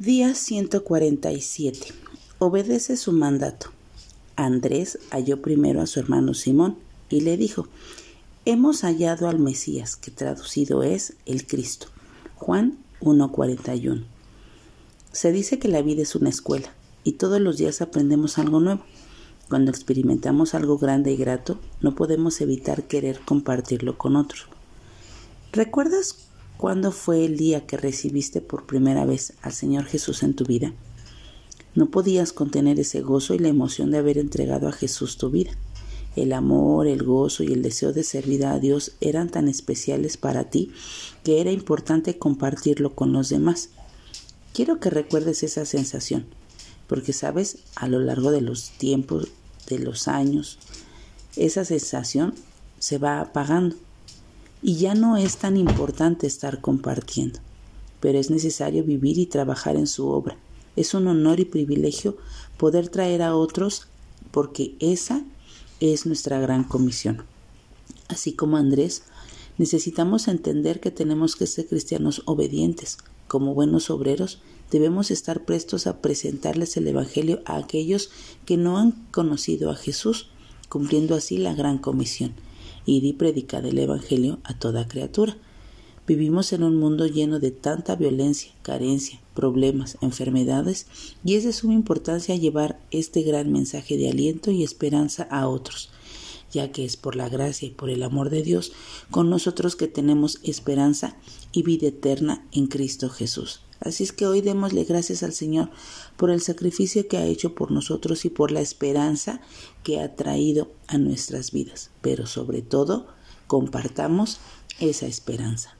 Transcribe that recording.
Día 147. Obedece su mandato. Andrés halló primero a su hermano Simón y le dijo, Hemos hallado al Mesías, que traducido es el Cristo. Juan 1.41. Se dice que la vida es una escuela y todos los días aprendemos algo nuevo. Cuando experimentamos algo grande y grato, no podemos evitar querer compartirlo con otros. ¿Recuerdas ¿Cuándo fue el día que recibiste por primera vez al Señor Jesús en tu vida? No podías contener ese gozo y la emoción de haber entregado a Jesús tu vida. El amor, el gozo y el deseo de servir a Dios eran tan especiales para ti que era importante compartirlo con los demás. Quiero que recuerdes esa sensación, porque sabes, a lo largo de los tiempos, de los años, esa sensación se va apagando y ya no es tan importante estar compartiendo, pero es necesario vivir y trabajar en su obra. Es un honor y privilegio poder traer a otros porque esa es nuestra gran comisión. Así como Andrés, necesitamos entender que tenemos que ser cristianos obedientes. Como buenos obreros, debemos estar prestos a presentarles el Evangelio a aquellos que no han conocido a Jesús, cumpliendo así la gran comisión y predicar el Evangelio a toda criatura. Vivimos en un mundo lleno de tanta violencia, carencia, problemas, enfermedades, y es de suma importancia llevar este gran mensaje de aliento y esperanza a otros, ya que es por la gracia y por el amor de Dios con nosotros que tenemos esperanza y vida eterna en Cristo Jesús. Así es que hoy démosle gracias al Señor por el sacrificio que ha hecho por nosotros y por la esperanza que ha traído a nuestras vidas. Pero sobre todo, compartamos esa esperanza.